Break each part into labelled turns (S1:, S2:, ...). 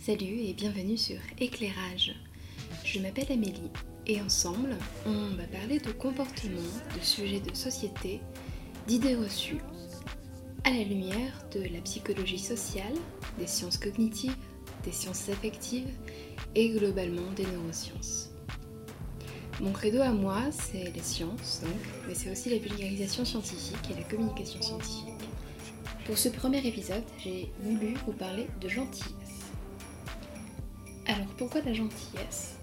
S1: Salut et bienvenue sur Éclairage. Je m'appelle Amélie et ensemble, on va parler de comportement, de sujets de société, d'idées reçues, à la lumière de la psychologie sociale, des sciences cognitives, des sciences affectives et globalement des neurosciences. Mon credo à moi, c'est les sciences, donc, mais c'est aussi la vulgarisation scientifique et la communication scientifique. Pour ce premier épisode, j'ai voulu vous parler de gentillesse. Alors pourquoi la gentillesse?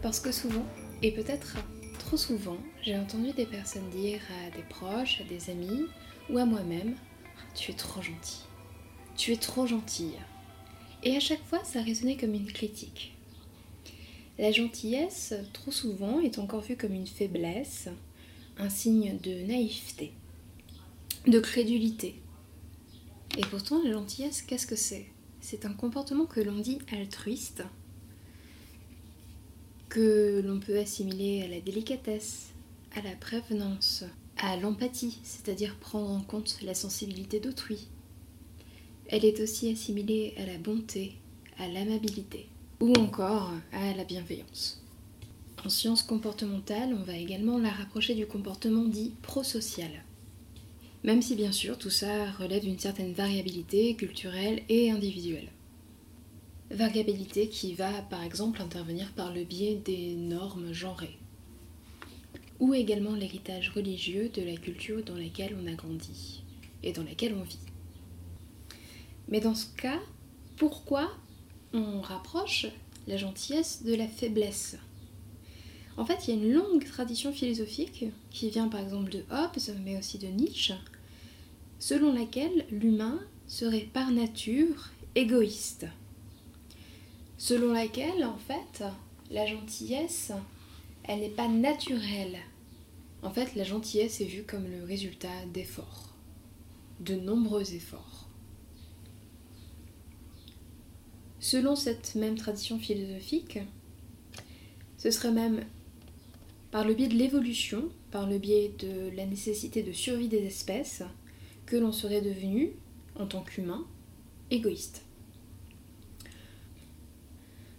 S1: Parce que souvent, et peut-être trop souvent, j'ai entendu des personnes dire à des proches, à des amis ou à moi-même Tu es trop gentil. Tu es trop gentille. Et à chaque fois, ça résonnait comme une critique. La gentillesse, trop souvent, est encore vue comme une faiblesse, un signe de naïveté, de crédulité. Et pourtant, la gentillesse, qu'est-ce que c'est? C'est un comportement que l'on dit altruiste, que l'on peut assimiler à la délicatesse, à la prévenance, à l'empathie, c'est-à-dire prendre en compte la sensibilité d'autrui. Elle est aussi assimilée à la bonté, à l'amabilité, ou encore à la bienveillance. En sciences comportementales, on va également la rapprocher du comportement dit prosocial. Même si bien sûr tout ça relève d'une certaine variabilité culturelle et individuelle. Variabilité qui va par exemple intervenir par le biais des normes genrées. Ou également l'héritage religieux de la culture dans laquelle on a grandi et dans laquelle on vit. Mais dans ce cas, pourquoi on rapproche la gentillesse de la faiblesse? En fait, il y a une longue tradition philosophique qui vient par exemple de Hobbes, mais aussi de Nietzsche, selon laquelle l'humain serait par nature égoïste. Selon laquelle, en fait, la gentillesse, elle n'est pas naturelle. En fait, la gentillesse est vue comme le résultat d'efforts, de nombreux efforts. Selon cette même tradition philosophique, ce serait même par le biais de l'évolution, par le biais de la nécessité de survie des espèces, que l'on serait devenu, en tant qu'humain, égoïste.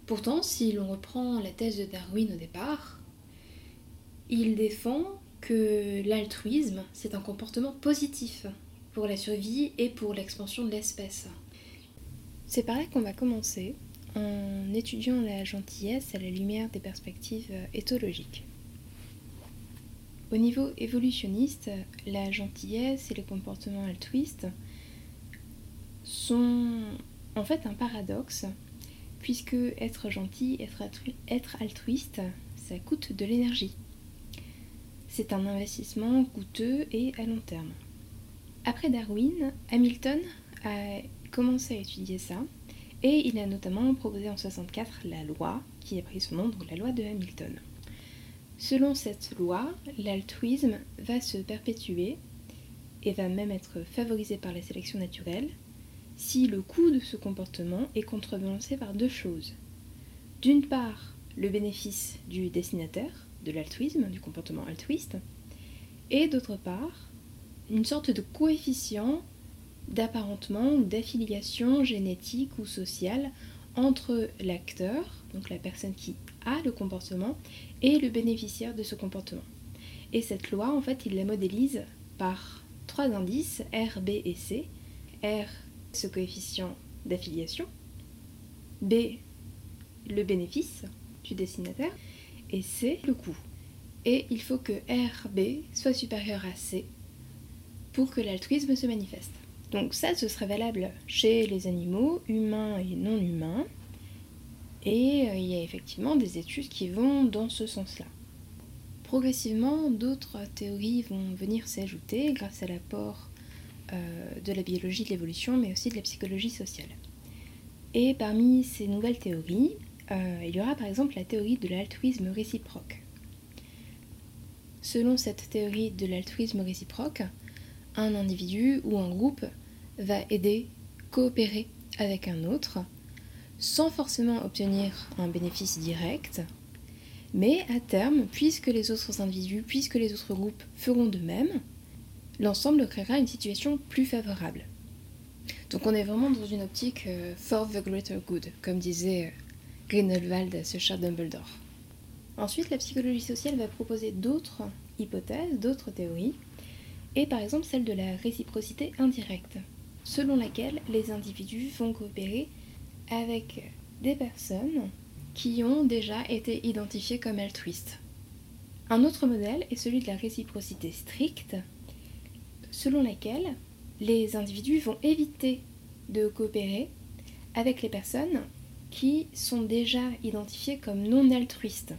S1: Pourtant, si l'on reprend la thèse de Darwin au départ, il défend que l'altruisme, c'est un comportement positif pour la survie et pour l'expansion de l'espèce. C'est par là qu'on va commencer en étudiant la gentillesse à la lumière des perspectives éthologiques. Au niveau évolutionniste, la gentillesse et les comportements altruistes sont en fait un paradoxe, puisque être gentil, être, être altruiste, ça coûte de l'énergie. C'est un investissement coûteux et à long terme. Après Darwin, Hamilton a commencé à étudier ça, et il a notamment proposé en 64 la loi qui a pris son nom, donc la loi de Hamilton. Selon cette loi, l'altruisme va se perpétuer et va même être favorisé par la sélection naturelle si le coût de ce comportement est contrebalancé par deux choses. D'une part, le bénéfice du destinataire, de l'altruisme, du comportement altruiste, et d'autre part, une sorte de coefficient d'apparentement ou d'affiliation génétique ou sociale entre l'acteur, donc la personne qui a le comportement, et le bénéficiaire de ce comportement. Et cette loi, en fait, il la modélise par trois indices, R, B et C. R, ce coefficient d'affiliation. B, le bénéfice du destinataire. Et C, le coût. Et il faut que RB soit supérieur à C pour que l'altruisme se manifeste. Donc ça, ce serait valable chez les animaux, humains et non humains. Et euh, il y a effectivement des études qui vont dans ce sens-là. Progressivement, d'autres théories vont venir s'ajouter grâce à l'apport euh, de la biologie de l'évolution, mais aussi de la psychologie sociale. Et parmi ces nouvelles théories, euh, il y aura par exemple la théorie de l'altruisme réciproque. Selon cette théorie de l'altruisme réciproque, un individu ou un groupe va aider, coopérer avec un autre sans forcément obtenir un bénéfice direct, mais à terme, puisque les autres individus, puisque les autres groupes feront de même, l'ensemble créera une situation plus favorable. Donc on est vraiment dans une optique euh, for the greater good, comme disait euh, Grindelwald ce chat Dumbledore. Ensuite, la psychologie sociale va proposer d'autres hypothèses, d'autres théories, et par exemple celle de la réciprocité indirecte, selon laquelle les individus vont coopérer avec des personnes qui ont déjà été identifiées comme altruistes. Un autre modèle est celui de la réciprocité stricte, selon laquelle les individus vont éviter de coopérer avec les personnes qui sont déjà identifiées comme non altruistes.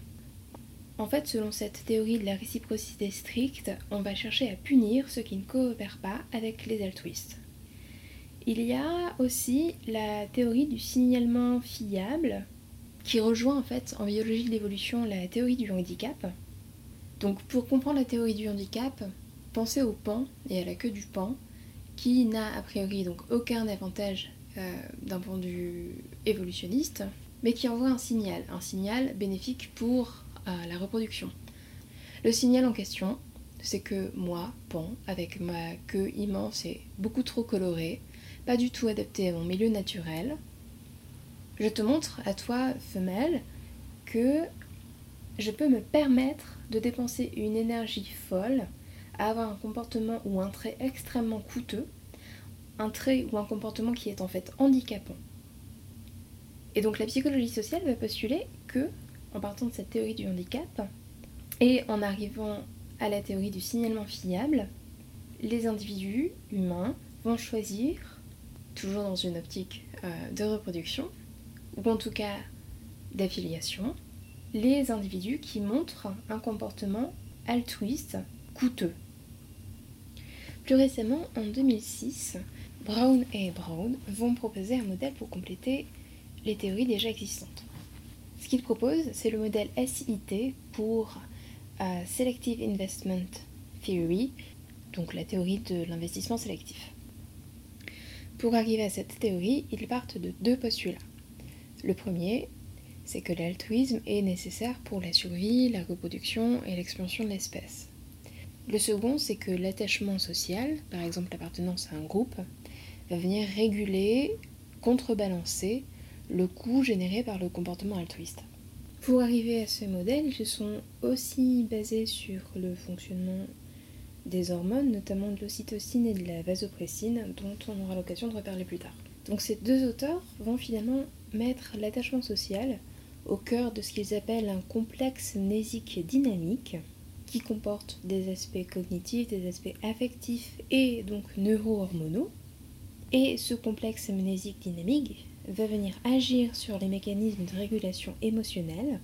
S1: En fait, selon cette théorie de la réciprocité stricte, on va chercher à punir ceux qui ne coopèrent pas avec les altruistes. Il y a aussi la théorie du signalement fiable, qui rejoint en fait en biologie de l'évolution la théorie du handicap. Donc pour comprendre la théorie du handicap, pensez au pan et à la queue du pan, qui n'a a priori donc aucun avantage euh, d'un point de vue évolutionniste, mais qui envoie un signal, un signal bénéfique pour la reproduction. Le signal en question, c'est que moi, Pan, avec ma queue immense et beaucoup trop colorée, pas du tout adaptée à mon milieu naturel, je te montre à toi, femelle, que je peux me permettre de dépenser une énergie folle à avoir un comportement ou un trait extrêmement coûteux, un trait ou un comportement qui est en fait handicapant. Et donc la psychologie sociale va postuler que en partant de cette théorie du handicap et en arrivant à la théorie du signalement fiable, les individus humains vont choisir, toujours dans une optique euh, de reproduction, ou en tout cas d'affiliation, les individus qui montrent un comportement altruiste coûteux. Plus récemment, en 2006, Brown et Brown vont proposer un modèle pour compléter les théories déjà existantes. Ce qu'il propose, c'est le modèle SIT pour euh, Selective Investment Theory, donc la théorie de l'investissement sélectif. Pour arriver à cette théorie, ils partent de deux postulats. Le premier, c'est que l'altruisme est nécessaire pour la survie, la reproduction et l'expansion de l'espèce. Le second, c'est que l'attachement social, par exemple l'appartenance à un groupe, va venir réguler, contrebalancer le coût généré par le comportement altruiste. Pour arriver à ce modèle, ils se sont aussi basés sur le fonctionnement des hormones, notamment de l'ocytocine et de la vasopressine, dont on aura l'occasion de reparler plus tard. Donc ces deux auteurs vont finalement mettre l'attachement social au cœur de ce qu'ils appellent un complexe mnésique dynamique, qui comporte des aspects cognitifs, des aspects affectifs et donc neuro-hormonaux. Et ce complexe mnésique dynamique va venir agir sur les mécanismes de régulation émotionnelle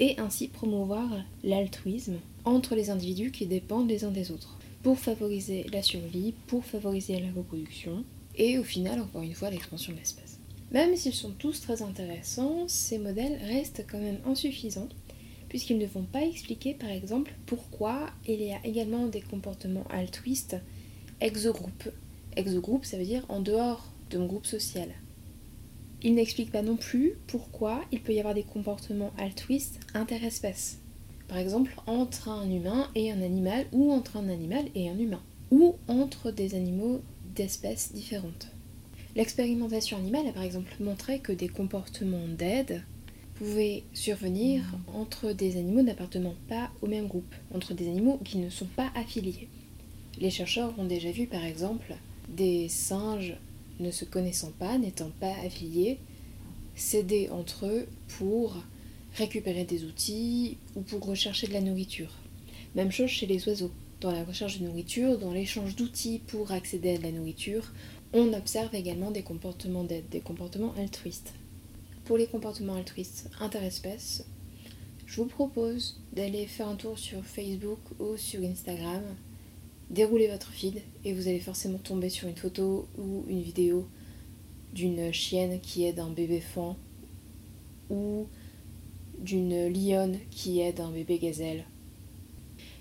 S1: et ainsi promouvoir l'altruisme entre les individus qui dépendent les uns des autres, pour favoriser la survie, pour favoriser la reproduction et au final, encore une fois, l'expansion de l'espèce. Même s'ils sont tous très intéressants, ces modèles restent quand même insuffisants puisqu'ils ne vont pas expliquer par exemple pourquoi il y a également des comportements altruistes exogroupes. Exogroupe, ça veut dire en dehors de mon groupe social. Il n'explique pas non plus pourquoi il peut y avoir des comportements altruistes interespèces. Par exemple, entre un humain et un animal, ou entre un animal et un humain, ou entre des animaux d'espèces différentes. L'expérimentation animale a par exemple montré que des comportements d'aide pouvaient survenir entre des animaux n'appartenant pas au même groupe, entre des animaux qui ne sont pas affiliés. Les chercheurs ont déjà vu par exemple des singes ne se connaissant pas, n'étant pas affiliés, s'aider entre eux pour récupérer des outils ou pour rechercher de la nourriture. Même chose chez les oiseaux. Dans la recherche de nourriture, dans l'échange d'outils pour accéder à de la nourriture, on observe également des comportements d'aide, des comportements altruistes. Pour les comportements altruistes interespèces, je vous propose d'aller faire un tour sur Facebook ou sur Instagram déroulez votre feed et vous allez forcément tomber sur une photo ou une vidéo d'une chienne qui aide un bébé fan ou d'une lionne qui aide un bébé gazelle.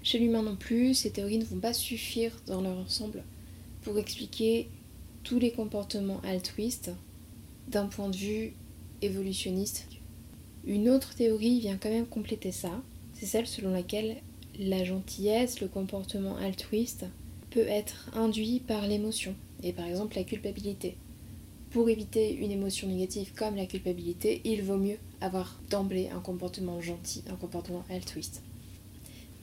S1: Chez l'humain non plus, ces théories ne vont pas suffire dans leur ensemble pour expliquer tous les comportements altruistes d'un point de vue évolutionniste. Une autre théorie vient quand même compléter ça, c'est celle selon laquelle la gentillesse, le comportement altruiste peut être induit par l'émotion et par exemple la culpabilité. pour éviter une émotion négative comme la culpabilité, il vaut mieux avoir d'emblée un comportement gentil, un comportement altruiste.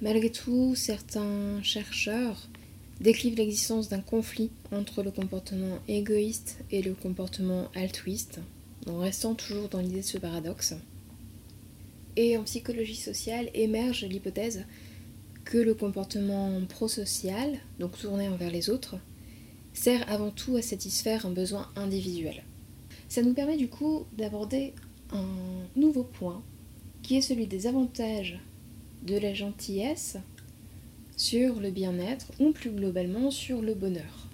S1: Malgré tout, certains chercheurs décrivent l'existence d'un conflit entre le comportement égoïste et le comportement altruiste, en restant toujours dans l'idée de ce paradoxe. Et en psychologie sociale émerge l'hypothèse que le comportement prosocial, donc tourné envers les autres, sert avant tout à satisfaire un besoin individuel. Ça nous permet du coup d'aborder un nouveau point qui est celui des avantages de la gentillesse sur le bien-être ou plus globalement sur le bonheur.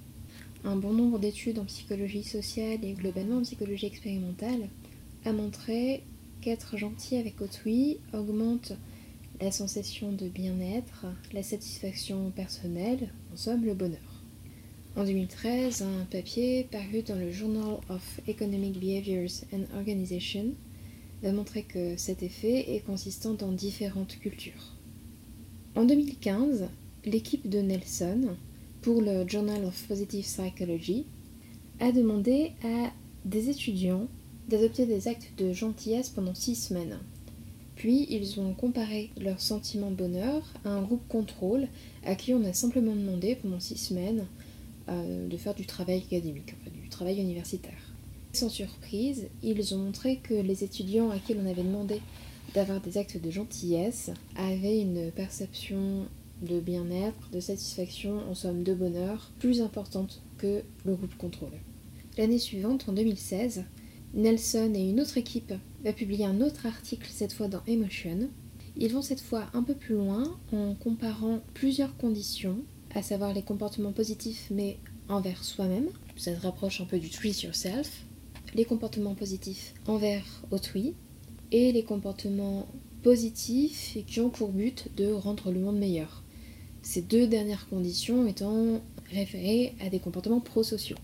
S1: Un bon nombre d'études en psychologie sociale et globalement en psychologie expérimentale a montré qu'être gentil avec autrui augmente la sensation de bien-être, la satisfaction personnelle, en somme le bonheur. En 2013, un papier paru dans le Journal of Economic Behaviors and Organization va montrer que cet effet est consistant dans différentes cultures. En 2015, l'équipe de Nelson, pour le Journal of Positive Psychology, a demandé à des étudiants d'adopter des actes de gentillesse pendant six semaines. Puis ils ont comparé leur sentiment de bonheur à un groupe contrôle à qui on a simplement demandé pendant six semaines euh, de faire du travail académique, du travail universitaire. Sans surprise, ils ont montré que les étudiants à qui l'on avait demandé d'avoir des actes de gentillesse avaient une perception de bien-être, de satisfaction, en somme de bonheur, plus importante que le groupe contrôle. L'année suivante, en 2016, Nelson et une autre équipe va publier un autre article, cette fois dans Emotion. Ils vont cette fois un peu plus loin en comparant plusieurs conditions, à savoir les comportements positifs mais envers soi-même, ça se rapproche un peu du treat yourself, les comportements positifs envers autrui, et les comportements positifs qui ont pour but de rendre le monde meilleur. Ces deux dernières conditions étant référées à des comportements prosociaux.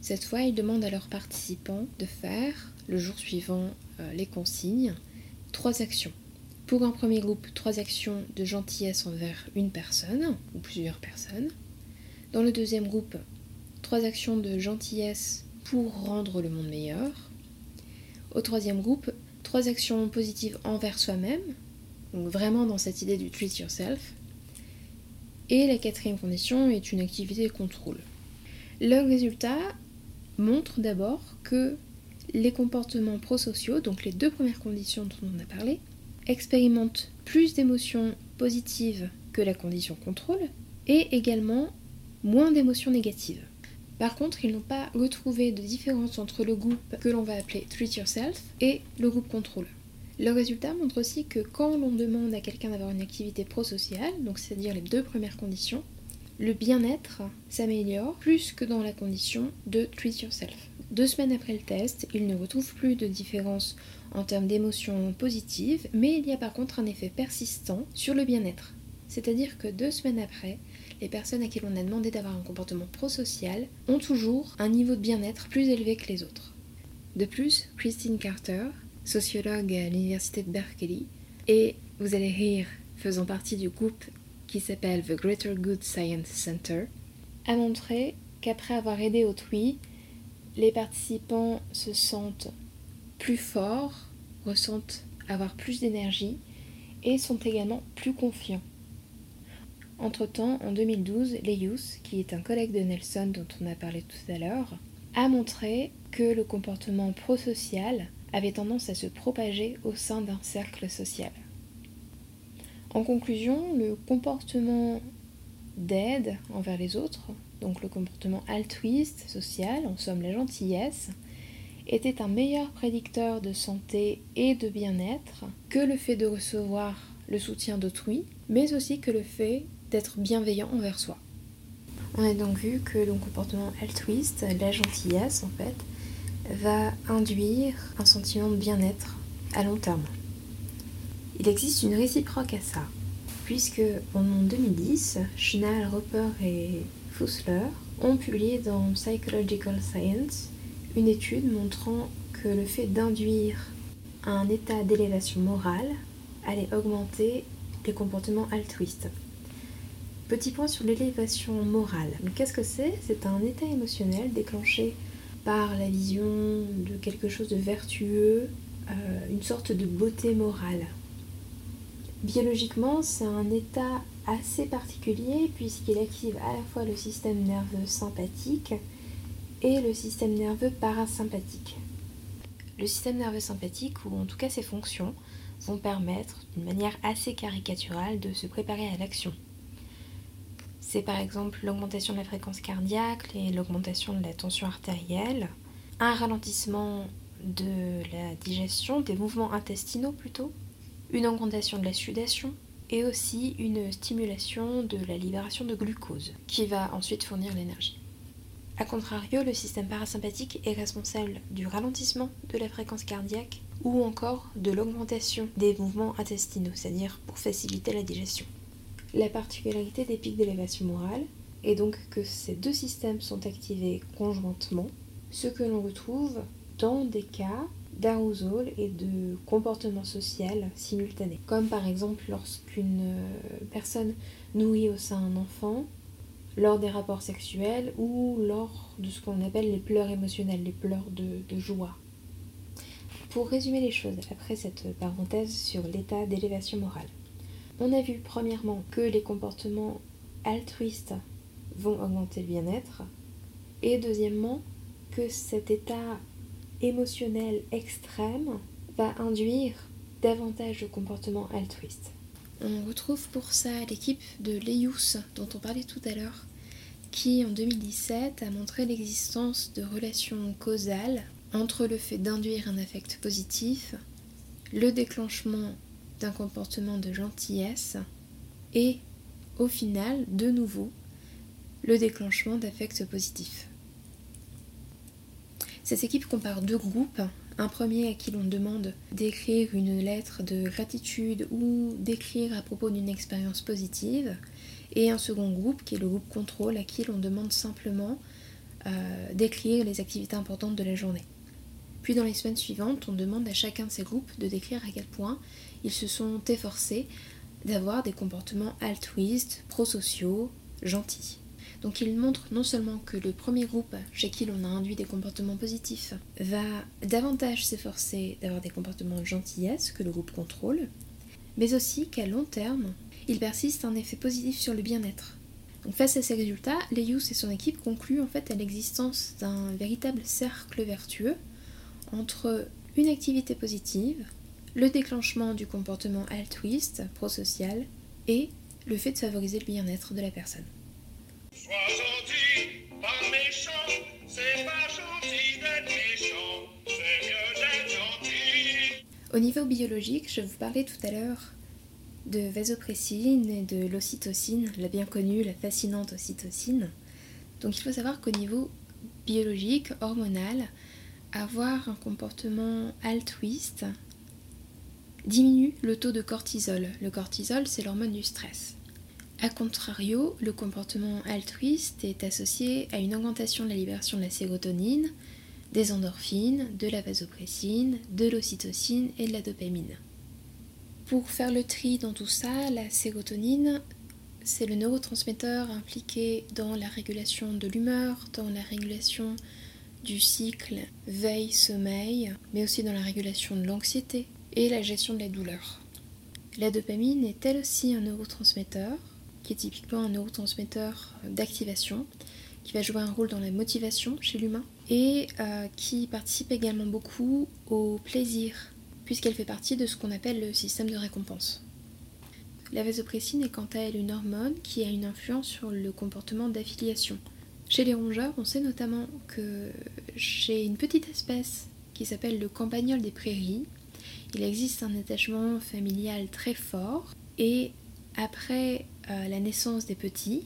S1: Cette fois, ils demandent à leurs participants de faire, le jour suivant les consignes, trois actions. Pour un premier groupe, trois actions de gentillesse envers une personne ou plusieurs personnes. Dans le deuxième groupe, trois actions de gentillesse pour rendre le monde meilleur. Au troisième groupe, trois actions positives envers soi-même, donc vraiment dans cette idée du treat yourself. Et la quatrième condition est une activité de contrôle. Le résultat montre d'abord que les comportements prosociaux, donc les deux premières conditions dont on a parlé, expérimentent plus d'émotions positives que la condition contrôle et également moins d'émotions négatives. Par contre, ils n'ont pas retrouvé de différence entre le groupe que l'on va appeler Treat Yourself et le groupe contrôle. Le résultat montre aussi que quand l'on demande à quelqu'un d'avoir une activité prosociale, donc c'est-à-dire les deux premières conditions, le bien-être s'améliore plus que dans la condition de Treat Yourself. Deux semaines après le test, ils ne retrouvent plus de différence en termes d'émotions positives, mais il y a par contre un effet persistant sur le bien-être. C'est-à-dire que deux semaines après, les personnes à qui l'on a demandé d'avoir un comportement prosocial ont toujours un niveau de bien-être plus élevé que les autres. De plus, Christine Carter, sociologue à l'université de Berkeley, et vous allez rire, faisant partie du groupe qui s'appelle The Greater Good Science Center, a montré qu'après avoir aidé autrui, les participants se sentent plus forts, ressentent avoir plus d'énergie et sont également plus confiants. Entre-temps, en 2012, Leius, qui est un collègue de Nelson dont on a parlé tout à l'heure, a montré que le comportement prosocial avait tendance à se propager au sein d'un cercle social. En conclusion, le comportement d'aide envers les autres, donc le comportement altruiste, social, en somme la gentillesse, était un meilleur prédicteur de santé et de bien-être que le fait de recevoir le soutien d'autrui, mais aussi que le fait d'être bienveillant envers soi. On a donc vu que le comportement altruiste, la gentillesse en fait, va induire un sentiment de bien-être à long terme. Il existe une réciproque à ça, puisque en 2010, Schnall, Roper et Fussler ont publié dans Psychological Science une étude montrant que le fait d'induire un état d'élévation morale allait augmenter les comportements altruistes. Petit point sur l'élévation morale. Qu'est-ce que c'est? C'est un état émotionnel déclenché par la vision de quelque chose de vertueux, euh, une sorte de beauté morale. Biologiquement, c'est un état assez particulier puisqu'il active à la fois le système nerveux sympathique et le système nerveux parasympathique. Le système nerveux sympathique, ou en tout cas ses fonctions, vont permettre, d'une manière assez caricaturale, de se préparer à l'action. C'est par exemple l'augmentation de la fréquence cardiaque et l'augmentation de la tension artérielle, un ralentissement de la digestion, des mouvements intestinaux plutôt, une augmentation de la sudation et aussi une stimulation de la libération de glucose qui va ensuite fournir l'énergie. A contrario, le système parasympathique est responsable du ralentissement de la fréquence cardiaque ou encore de l'augmentation des mouvements intestinaux, c'est-à-dire pour faciliter la digestion. La particularité des pics d'élévation morale est donc que ces deux systèmes sont activés conjointement, ce que l'on retrouve dans des cas d'arousal et de comportement social simultané. Comme par exemple lorsqu'une euh, personne nourrit au sein un enfant, lors des rapports sexuels ou lors de ce qu'on appelle les pleurs émotionnels, les pleurs de, joie. Pour résumer les choses, après cette parenthèse sur l'état d'élévation morale, on a vu premièrement que les comportements altruistes vont augmenter le bien-être, et deuxièmement que cet état émotionnel extrême va induire davantage de comportements altruistes. On retrouve pour ça l'équipe de Leius dont on parlait tout à l'heure, qui en 2017 a montré l'existence de relations causales entre le fait d'induire un affect positif, le déclenchement d'un comportement de gentillesse et, au final, de nouveau, le déclenchement d'affects positifs. Cette équipe compare deux groupes. Un premier à qui l'on demande d'écrire une lettre de gratitude ou d'écrire à propos d'une expérience positive. Et un second groupe qui est le groupe contrôle à qui l'on demande simplement euh, d'écrire les activités importantes de la journée. Puis dans les semaines suivantes, on demande à chacun de ces groupes de décrire à quel point ils se sont efforcés d'avoir des comportements altruistes, prosociaux, gentils. Donc il montre non seulement que le premier groupe chez qui l'on a induit des comportements positifs va davantage s'efforcer d'avoir des comportements de gentillesse que le groupe contrôle, mais aussi qu'à long terme, il persiste un effet positif sur le bien-être. Donc face à ces résultats, Leius et son équipe concluent en fait à l'existence d'un véritable cercle vertueux entre une activité positive, le déclenchement du comportement altruiste, prosocial, et le fait de favoriser le bien-être de la personne. Au niveau biologique, je vous parlais tout à l'heure de vasopressine et de l'ocytocine, la bien connue, la fascinante ocytocine. Donc il faut savoir qu'au niveau biologique, hormonal, avoir un comportement altruiste diminue le taux de cortisol. Le cortisol, c'est l'hormone du stress. A contrario, le comportement altruiste est associé à une augmentation de la libération de la sérotonine, des endorphines, de la vasopressine, de l'ocytocine et de la dopamine. Pour faire le tri dans tout ça, la sérotonine, c'est le neurotransmetteur impliqué dans la régulation de l'humeur, dans la régulation du cycle veille-sommeil, mais aussi dans la régulation de l'anxiété et la gestion de la douleur. La dopamine est elle aussi un neurotransmetteur qui est typiquement un neurotransmetteur d'activation, qui va jouer un rôle dans la motivation chez l'humain, et euh, qui participe également beaucoup au plaisir, puisqu'elle fait partie de ce qu'on appelle le système de récompense. La vasopressine est quant à elle une hormone qui a une influence sur le comportement d'affiliation. Chez les rongeurs, on sait notamment que chez une petite espèce qui s'appelle le campagnol des prairies, il existe un attachement familial très fort et après euh, la naissance des petits,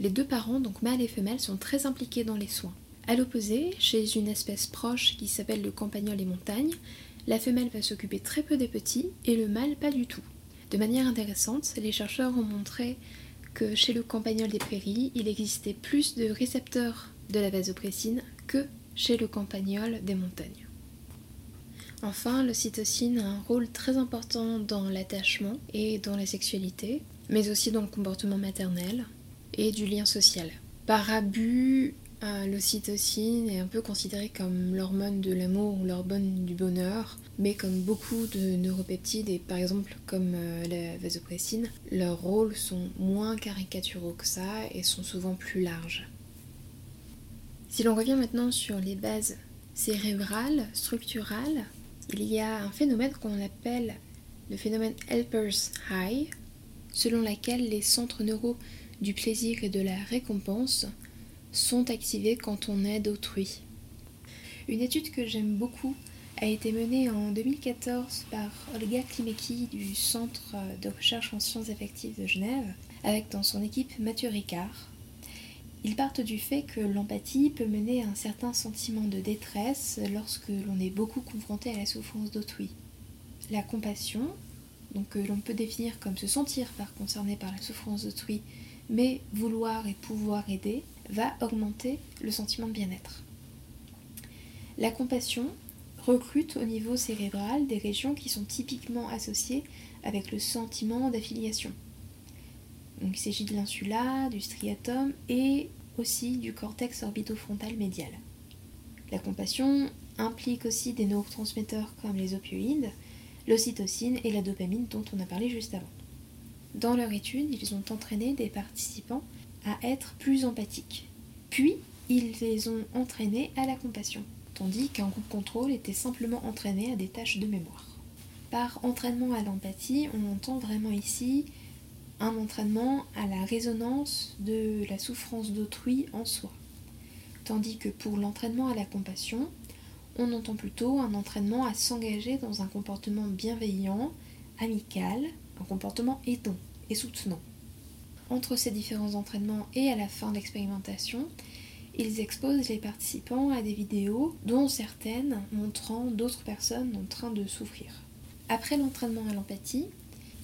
S1: les deux parents, donc mâle et femelle, sont très impliqués dans les soins. A l'opposé, chez une espèce proche qui s'appelle le campagnol des montagnes, la femelle va s'occuper très peu des petits et le mâle pas du tout. De manière intéressante, les chercheurs ont montré que chez le campagnol des prairies, il existait plus de récepteurs de la vasopressine que chez le campagnol des montagnes. Enfin, l'ocytocine a un rôle très important dans l'attachement et dans la sexualité, mais aussi dans le comportement maternel et du lien social. Par abus, Euh, l'ocytocine est un peu considérée comme l'hormone de l'amour ou l'hormone du bonheur, mais comme beaucoup de neuropeptides et par exemple comme euh, la vasopressine, leurs rôles sont moins caricaturaux que ça et sont souvent plus larges. Si l'on revient maintenant sur les bases cérébrales, structurales, il y a un phénomène qu'on appelle le phénomène Helper's High, selon laquelle les centres neuraux du plaisir et de la récompense sont activés quand on aide autrui. Une étude que j'aime beaucoup a été menée en 2014 par Olga Klimecki du Centre de recherche en sciences affectives de Genève, avec dans son équipe Mathieu Ricard. Ils partent du fait que l'empathie peut mener à un certain sentiment de détresse lorsque l'on est beaucoup confronté à la souffrance d'autrui. La compassion, donc que l'on peut définir comme se sentir par concerné par la souffrance d'autrui, mais vouloir et pouvoir aider, va augmenter le sentiment de bien-être. La compassion recrute au niveau cérébral des régions qui sont typiquement associées avec le sentiment d'affiliation. il s'agit de l'insula, du striatum et aussi du cortex orbitofrontal médial. La compassion implique aussi des neurotransmetteurs comme les opioïdes, l'ocytocine et la dopamine dont on a parlé juste avant. Dans leur étude, ils ont entraîné des participants à être plus empathiques. Puis, ils les ont entraînés à la compassion, tandis qu'un groupe contrôle était simplement entraîné à des tâches de mémoire. Par entraînement à l'empathie, on entend vraiment ici un entraînement à la résonance de la souffrance d'autrui en soi. Tandis que pour l'entraînement à la compassion, on entend plutôt un entraînement à s'engager dans un comportement bienveillant, amical, un comportement aidant et soutenant. Entre ces différents entraînements et à la fin de l'expérimentation, ils exposent les participants à des vidéos, dont certaines montrant d'autres personnes en train de souffrir. Après l'entraînement à l'empathie,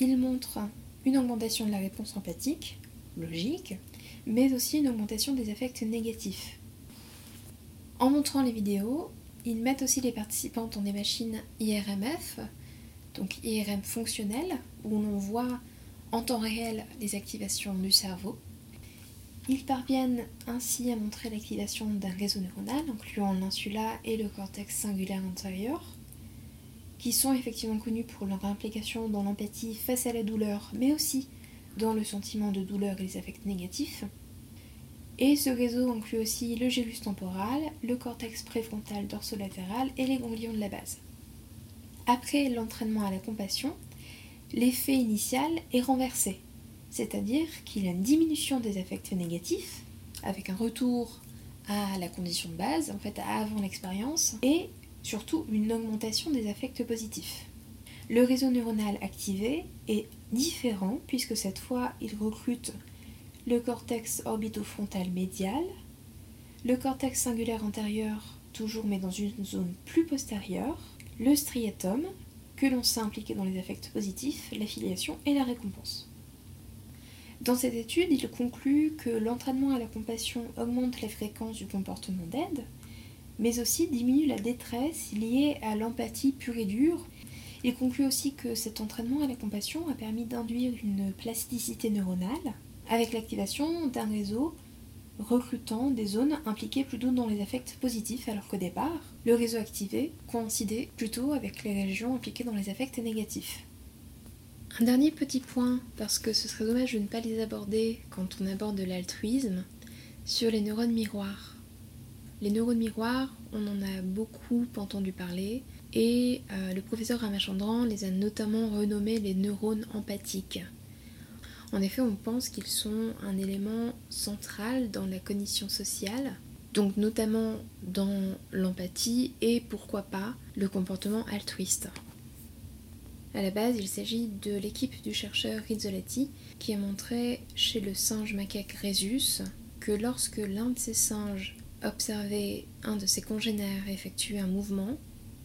S1: ils montrent une augmentation de la réponse empathique, logique, mais aussi une augmentation des affects négatifs. En montrant les vidéos, ils mettent aussi les participants dans des machines IRMF, donc IRM fonctionnelles, où l'on voit en temps réel les activations du cerveau. Ils parviennent ainsi à montrer l'activation d'un réseau neuronal, incluant l'insula et le cortex singulaire antérieur, qui sont effectivement connus pour leur implication dans l'empathie face à la douleur, mais aussi dans le sentiment de douleur et les affects négatifs. Et ce réseau inclut aussi le gélus temporal, le cortex préfrontal dorsolatéral et les ganglions de la base. Après l'entraînement à la compassion, l'effet initial est renversé, c'est-à-dire qu'il y a une diminution des affects négatifs, avec un retour à la condition de base, en fait avant l'expérience, et surtout une augmentation des affects positifs. Le réseau neuronal activé est différent puisque cette fois il recrute le cortex orbitofrontal médial, le cortex singulaire antérieur toujours mais dans une zone plus postérieure, le striatum que l'on sait impliquer dans les affects positifs, l'affiliation et la récompense. Dans cette étude, il conclut que l'entraînement à la compassion augmente la fréquence du comportement d'aide, mais aussi diminue la détresse liée à l'empathie pure et dure. Il conclut aussi que cet entraînement à la compassion a permis d'induire une plasticité neuronale avec l'activation d'un réseau recrutant des zones impliquées plutôt dans les affects positifs alors qu'au départ, le réseau activé coïncidait plutôt avec les régions impliquées dans les affects négatifs. Un dernier petit point, parce que ce serait dommage de ne pas les aborder quand on aborde l'altruisme, sur les neurones miroirs. Les neurones miroirs, on en a beaucoup entendu parler, et euh, le professeur Ramachandran les a notamment renommés les neurones empathiques. En effet, on pense qu'ils sont un élément central dans la cognition sociale, donc notamment dans l'empathie et pourquoi pas le comportement altruiste. À la base, il s'agit de l'équipe du chercheur Rizzolatti qui a montré chez le singe macaque Rhesus que lorsque l'un de ces singes observait un de ses congénères effectuer un mouvement,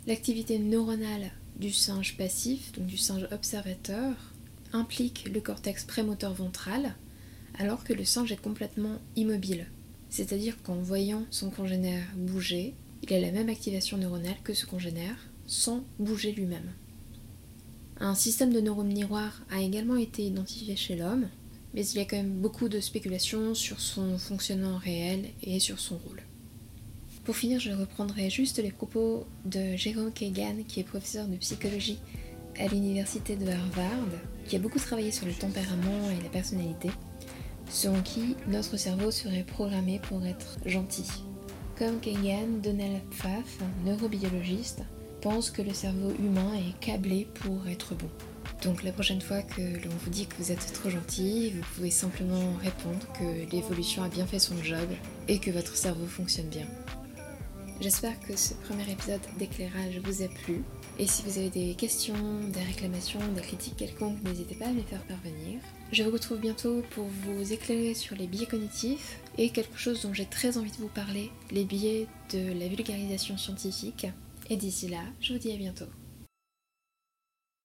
S1: l'activité neuronale du singe passif, donc du singe observateur, implique le cortex prémoteur ventral, alors que le singe est complètement immobile. C'est-à-dire qu'en voyant son congénère bouger, il a la même activation neuronale que ce congénère, sans bouger lui-même. Un système de neurones miroirs a également été identifié chez l'homme, mais il y a quand même beaucoup de spéculations sur son fonctionnement réel et sur son rôle. Pour finir, je reprendrai juste les propos de Jérôme Kagan, qui est professeur de psychologie à l'université de Harvard, qui a beaucoup travaillé sur le tempérament et la personnalité, selon qui notre cerveau serait programmé pour être gentil. Comme Kagan, Donald Pfaff, neurobiologiste, pense que le cerveau humain est câblé pour être bon. Donc la prochaine fois que l'on vous dit que vous êtes trop gentil, vous pouvez simplement répondre que l'évolution a bien fait son job et que votre cerveau fonctionne bien. J'espère que ce premier épisode d'éclairage vous a plu. Et si vous avez des questions, des réclamations, des critiques quelconques, n'hésitez pas à me les faire parvenir. Je vous retrouve bientôt pour vous éclairer sur les biais cognitifs et quelque chose dont j'ai très envie de vous parler, les biais de la vulgarisation scientifique. Et d'ici là, je vous dis à bientôt.